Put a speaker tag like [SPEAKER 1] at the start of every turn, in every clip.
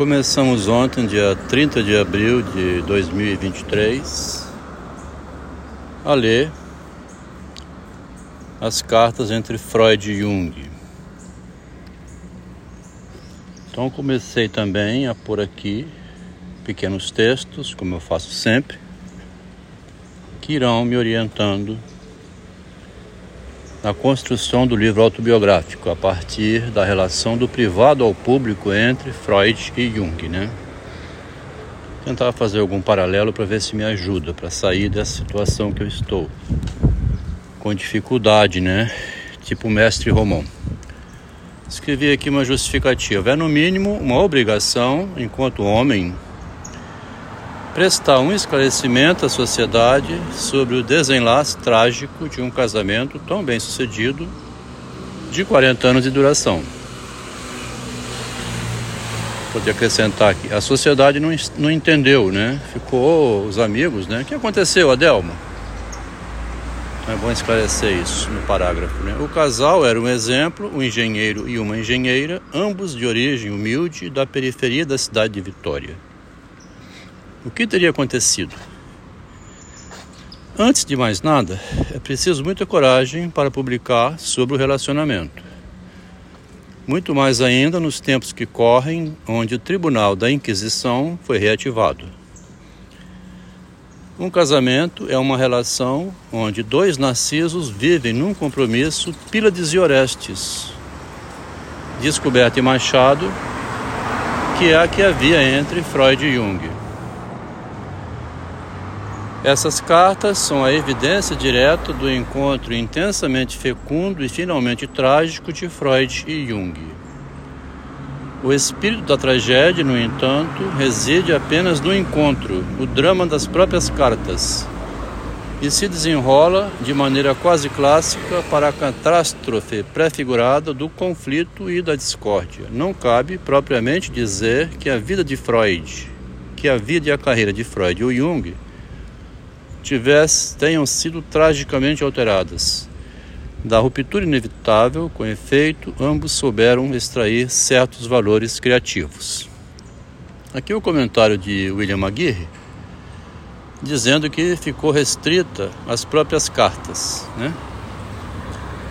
[SPEAKER 1] Começamos ontem, dia 30 de abril de 2023, a ler as cartas entre Freud e Jung. Então comecei também a pôr aqui pequenos textos, como eu faço sempre, que irão me orientando na construção do livro autobiográfico, a partir da relação do privado ao público entre Freud e Jung, né? Tentar fazer algum paralelo para ver se me ajuda para sair dessa situação que eu estou com dificuldade, né? Tipo o mestre Romão. Escrevi aqui uma justificativa. É no mínimo uma obrigação, enquanto homem, prestar um esclarecimento à sociedade sobre o desenlace trágico de um casamento tão bem sucedido de 40 anos de duração. Podia acrescentar aqui, a sociedade não, não entendeu, né? Ficou os amigos, né? O que aconteceu, Adelmo? É bom esclarecer isso no parágrafo. Né? O casal era um exemplo, um engenheiro e uma engenheira, ambos de origem humilde da periferia da cidade de Vitória. O que teria acontecido? Antes de mais nada, é preciso muita coragem para publicar sobre o relacionamento. Muito mais ainda nos tempos que correm, onde o Tribunal da Inquisição foi reativado. Um casamento é uma relação onde dois narcisos vivem num compromisso Pílades e Orestes, descoberta em Machado, que é a que havia entre Freud e Jung. Essas cartas são a evidência direta do encontro intensamente fecundo e finalmente trágico de Freud e Jung. O espírito da tragédia, no entanto, reside apenas no encontro, o drama das próprias cartas, e se desenrola de maneira quase clássica para a catástrofe prefigurada do conflito e da discórdia. Não cabe propriamente dizer que a vida de Freud, que a vida e a carreira de Freud ou Jung tivesse, tenham sido tragicamente alteradas. Da ruptura inevitável, com efeito, ambos souberam extrair certos valores criativos. Aqui o comentário de William Aguirre, dizendo que ficou restrita às próprias cartas. Né?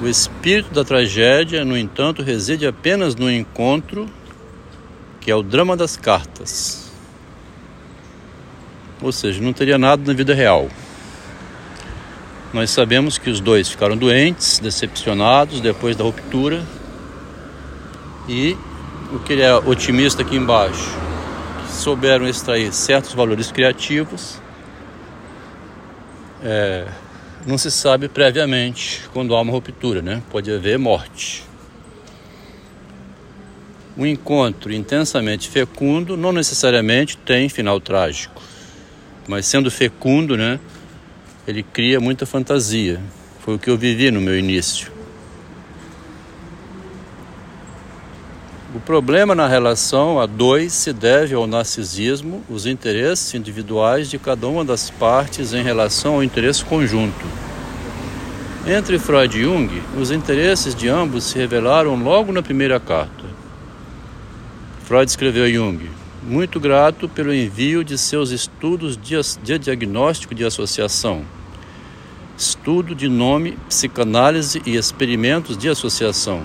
[SPEAKER 1] O espírito da tragédia, no entanto, reside apenas no encontro, que é o drama das cartas. Ou seja, não teria nada na vida real. Nós sabemos que os dois ficaram doentes, decepcionados depois da ruptura. E o que ele é otimista aqui embaixo, souberam extrair certos valores criativos. É, não se sabe previamente quando há uma ruptura, né? Pode haver morte. Um encontro intensamente fecundo não necessariamente tem final trágico mas sendo fecundo, né, ele cria muita fantasia. Foi o que eu vivi no meu início. O problema na relação a dois se deve ao narcisismo, os interesses individuais de cada uma das partes em relação ao interesse conjunto. Entre Freud e Jung, os interesses de ambos se revelaram logo na primeira carta. Freud escreveu a Jung: muito grato pelo envio de seus estudos de diagnóstico de associação, estudo de nome, psicanálise e experimentos de associação.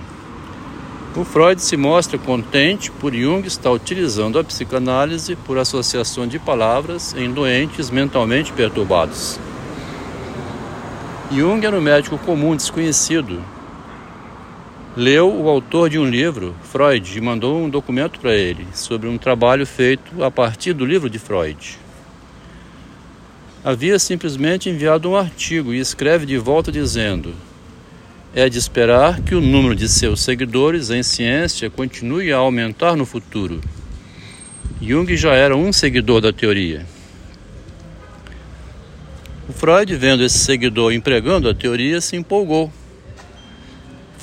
[SPEAKER 1] O Freud se mostra contente por Jung estar utilizando a psicanálise por associação de palavras em doentes mentalmente perturbados. Jung era um médico comum desconhecido leu o autor de um livro, Freud, e mandou um documento para ele sobre um trabalho feito a partir do livro de Freud. Havia simplesmente enviado um artigo e escreve de volta dizendo: É de esperar que o número de seus seguidores em ciência continue a aumentar no futuro. Jung já era um seguidor da teoria. O Freud, vendo esse seguidor empregando a teoria, se empolgou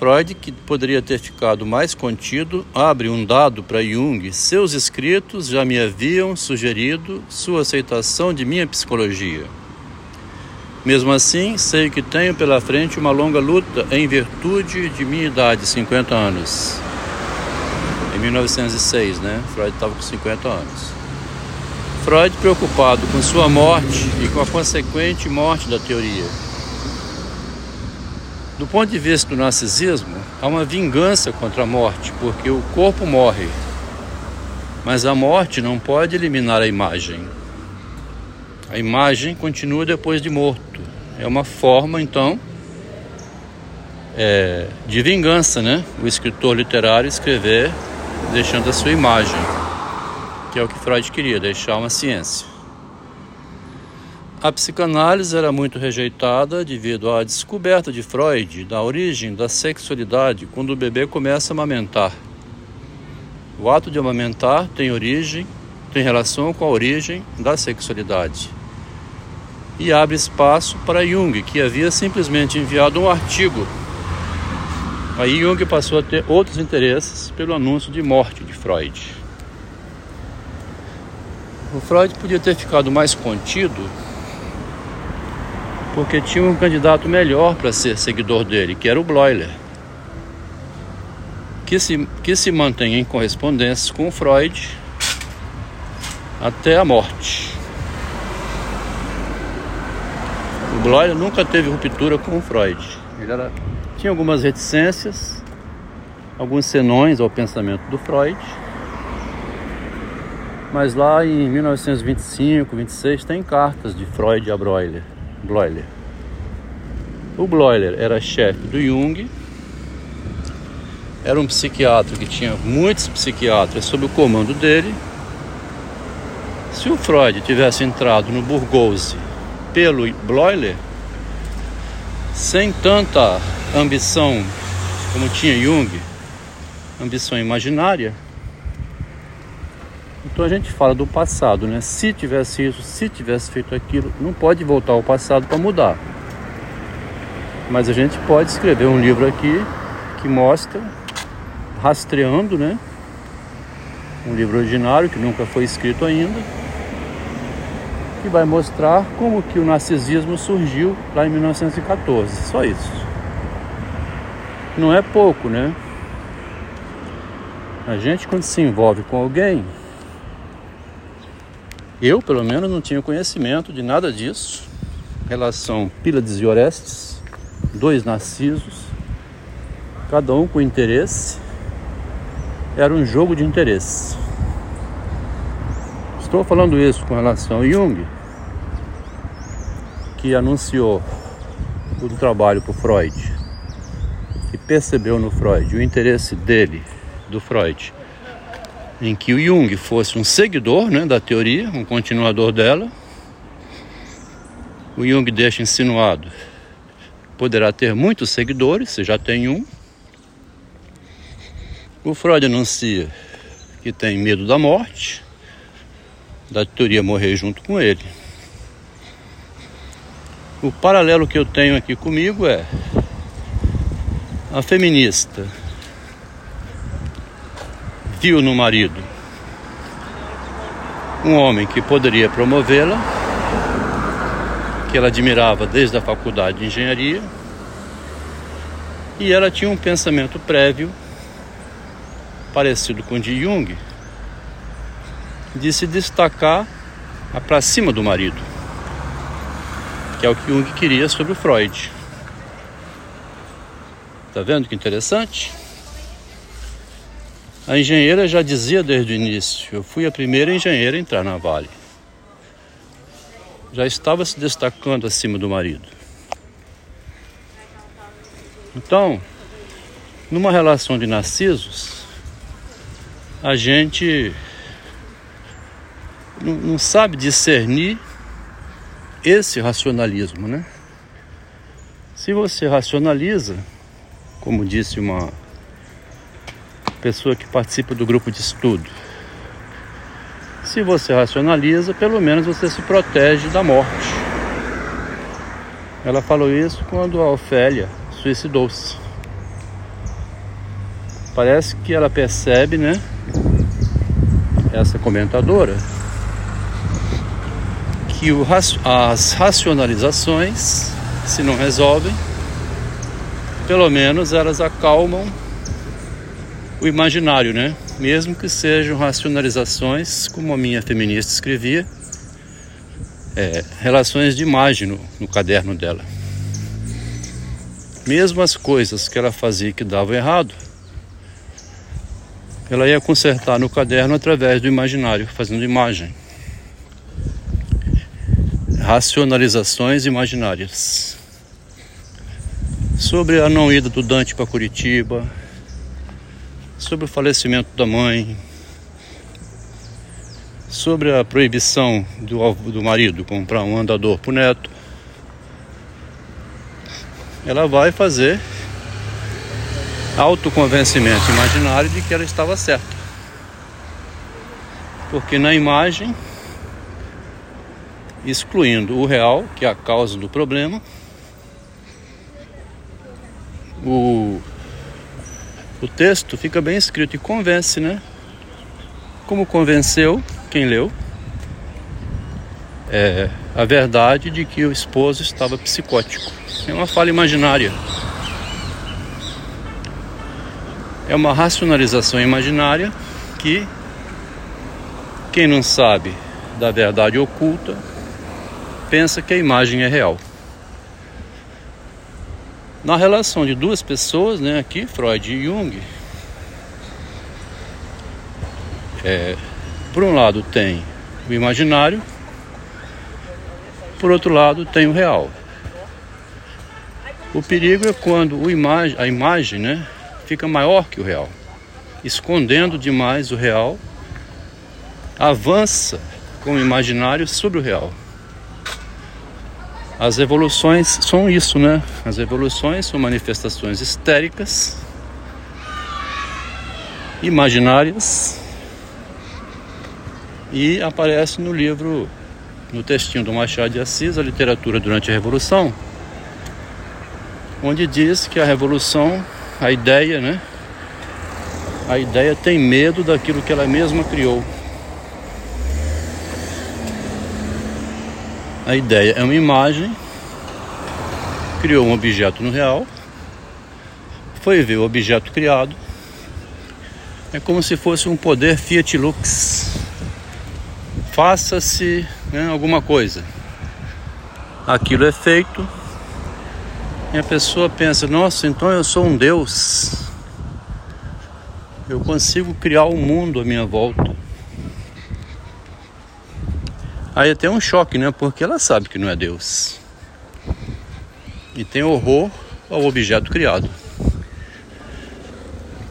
[SPEAKER 1] Freud, que poderia ter ficado mais contido, abre um dado para Jung. Seus escritos já me haviam sugerido sua aceitação de minha psicologia. Mesmo assim, sei que tenho pela frente uma longa luta em virtude de minha idade, 50 anos. 1906, né? Freud estava com 50 anos. Freud preocupado com sua morte e com a consequente morte da teoria. Do ponto de vista do narcisismo, há uma vingança contra a morte, porque o corpo morre, mas a morte não pode eliminar a imagem. A imagem continua depois de morto. É uma forma, então, é, de vingança, né? O escritor literário escrever deixando a sua imagem, que é o que Freud queria, deixar uma ciência. A psicanálise era muito rejeitada devido à descoberta de Freud da origem da sexualidade quando o bebê começa a amamentar. O ato de amamentar tem origem, tem relação com a origem da sexualidade. E abre espaço para Jung, que havia simplesmente enviado um artigo Aí Jung passou a ter outros interesses pelo anúncio de morte de Freud. O Freud podia ter ficado mais contido porque tinha um candidato melhor para ser seguidor dele, que era o Bloiler, que se, que se mantém em correspondência com Freud até a morte. O Bloiler nunca teve ruptura com Freud. Ele era tinha algumas reticências, alguns senões ao pensamento do Freud. Mas lá em 1925, 26 tem cartas de Freud a Broiler, Bloiler. O Bloiler era chefe do Jung, era um psiquiatra que tinha muitos psiquiatras sob o comando dele. Se o Freud tivesse entrado no Burgose pelo Bloiler, sem tanta ambição como tinha Jung, ambição imaginária. Então a gente fala do passado, né? Se tivesse isso, se tivesse feito aquilo, não pode voltar ao passado para mudar. Mas a gente pode escrever um livro aqui que mostra, rastreando, né? Um livro originário que nunca foi escrito ainda, que vai mostrar como que o narcisismo surgiu lá em 1914. Só isso não é pouco, né? A gente quando se envolve com alguém, eu pelo menos não tinha conhecimento de nada disso. Relação Pílades e Orestes, dois narcisos, cada um com interesse. Era um jogo de interesse. Estou falando isso com relação a Jung, que anunciou o trabalho para Freud percebeu no Freud o interesse dele, do Freud, em que o Jung fosse um seguidor né, da teoria, um continuador dela, o Jung deixa insinuado poderá ter muitos seguidores, se já tem um. O Freud anuncia que tem medo da morte, da teoria morrer junto com ele. O paralelo que eu tenho aqui comigo é a feminista viu no marido um homem que poderia promovê-la, que ela admirava desde a faculdade de engenharia, e ela tinha um pensamento prévio parecido com o de Jung, de se destacar para cima do marido, que é o que Jung queria sobre o Freud. Tá vendo que interessante? A engenheira já dizia desde o início: eu fui a primeira engenheira a entrar na Vale. Já estava se destacando acima do marido. Então, numa relação de narcisos, a gente não, sabe discernir esse racionalismo, né? Se você racionaliza, como disse uma pessoa que participa do grupo de estudo. Se você racionaliza, pelo menos você se protege da morte. Ela falou isso quando a Ofélia suicidou-se. Parece que ela percebe, né? Essa comentadora, que o, as racionalizações, se não resolvem, pelo menos elas acalmam o imaginário, né? mesmo que sejam racionalizações, como a minha feminista escrevia, é, relações de imagem no, no caderno dela. Mesmo as coisas que ela fazia que davam errado, ela ia consertar no caderno através do imaginário, fazendo imagem. Racionalizações imaginárias. Sobre a não ida do Dante para Curitiba, sobre o falecimento da mãe, sobre a proibição do, do marido comprar um andador para o neto. Ela vai fazer autoconvencimento imaginário de que ela estava certa. Porque na imagem, excluindo o real, que é a causa do problema, o, o texto fica bem escrito e convence, né? Como convenceu quem leu é, a verdade de que o esposo estava psicótico. É uma fala imaginária. É uma racionalização imaginária que quem não sabe da verdade oculta pensa que a imagem é real. Na relação de duas pessoas, né, aqui Freud e Jung, é, por um lado tem o imaginário, por outro lado tem o real. O perigo é quando o imagem, a imagem né, fica maior que o real, escondendo demais o real, avança com o imaginário sobre o real. As evoluções são isso, né? As evoluções são manifestações histéricas, imaginárias, e aparece no livro, no textinho do Machado de Assis, a literatura durante a Revolução, onde diz que a revolução, a ideia, né? A ideia tem medo daquilo que ela mesma criou. A ideia é uma imagem, criou um objeto no real, foi ver o objeto criado, é como se fosse um poder Fiat Lux faça-se né, alguma coisa. Aquilo é feito e a pessoa pensa: nossa, então eu sou um Deus. Eu consigo criar o um mundo à minha volta. Aí até um choque, né? Porque ela sabe que não é Deus. E tem horror ao objeto criado.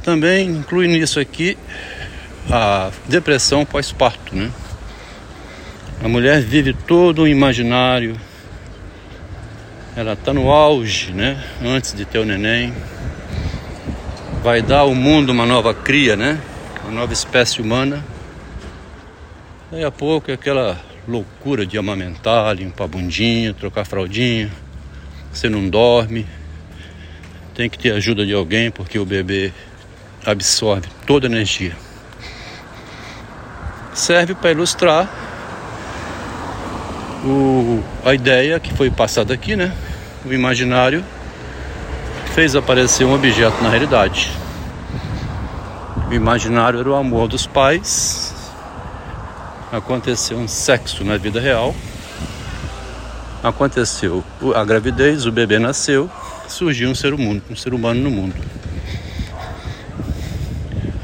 [SPEAKER 1] Também inclui nisso aqui a depressão pós-parto, né? A mulher vive todo um imaginário. Ela está no auge, né? Antes de ter o neném. Vai dar ao mundo uma nova cria, né? Uma nova espécie humana. Daí a pouco aquela loucura de amamentar, limpar a bundinha, trocar a fraldinha. Você não dorme. Tem que ter ajuda de alguém porque o bebê absorve toda a energia. Serve para ilustrar o, a ideia que foi passada aqui, né? O imaginário fez aparecer um objeto na realidade. O imaginário era o amor dos pais. Aconteceu um sexo na vida real. Aconteceu a gravidez, o bebê nasceu, surgiu um ser humano, um ser humano no mundo.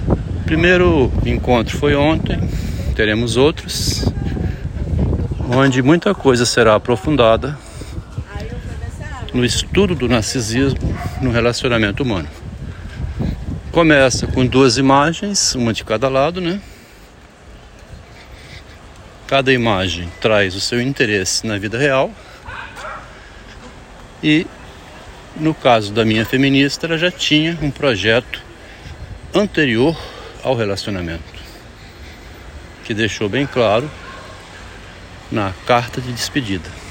[SPEAKER 1] O primeiro encontro foi ontem, teremos outros onde muita coisa será aprofundada no estudo do narcisismo no relacionamento humano. Começa com duas imagens, uma de cada lado, né? Cada imagem traz o seu interesse na vida real. E no caso da minha feminista, ela já tinha um projeto anterior ao relacionamento, que deixou bem claro na carta de despedida.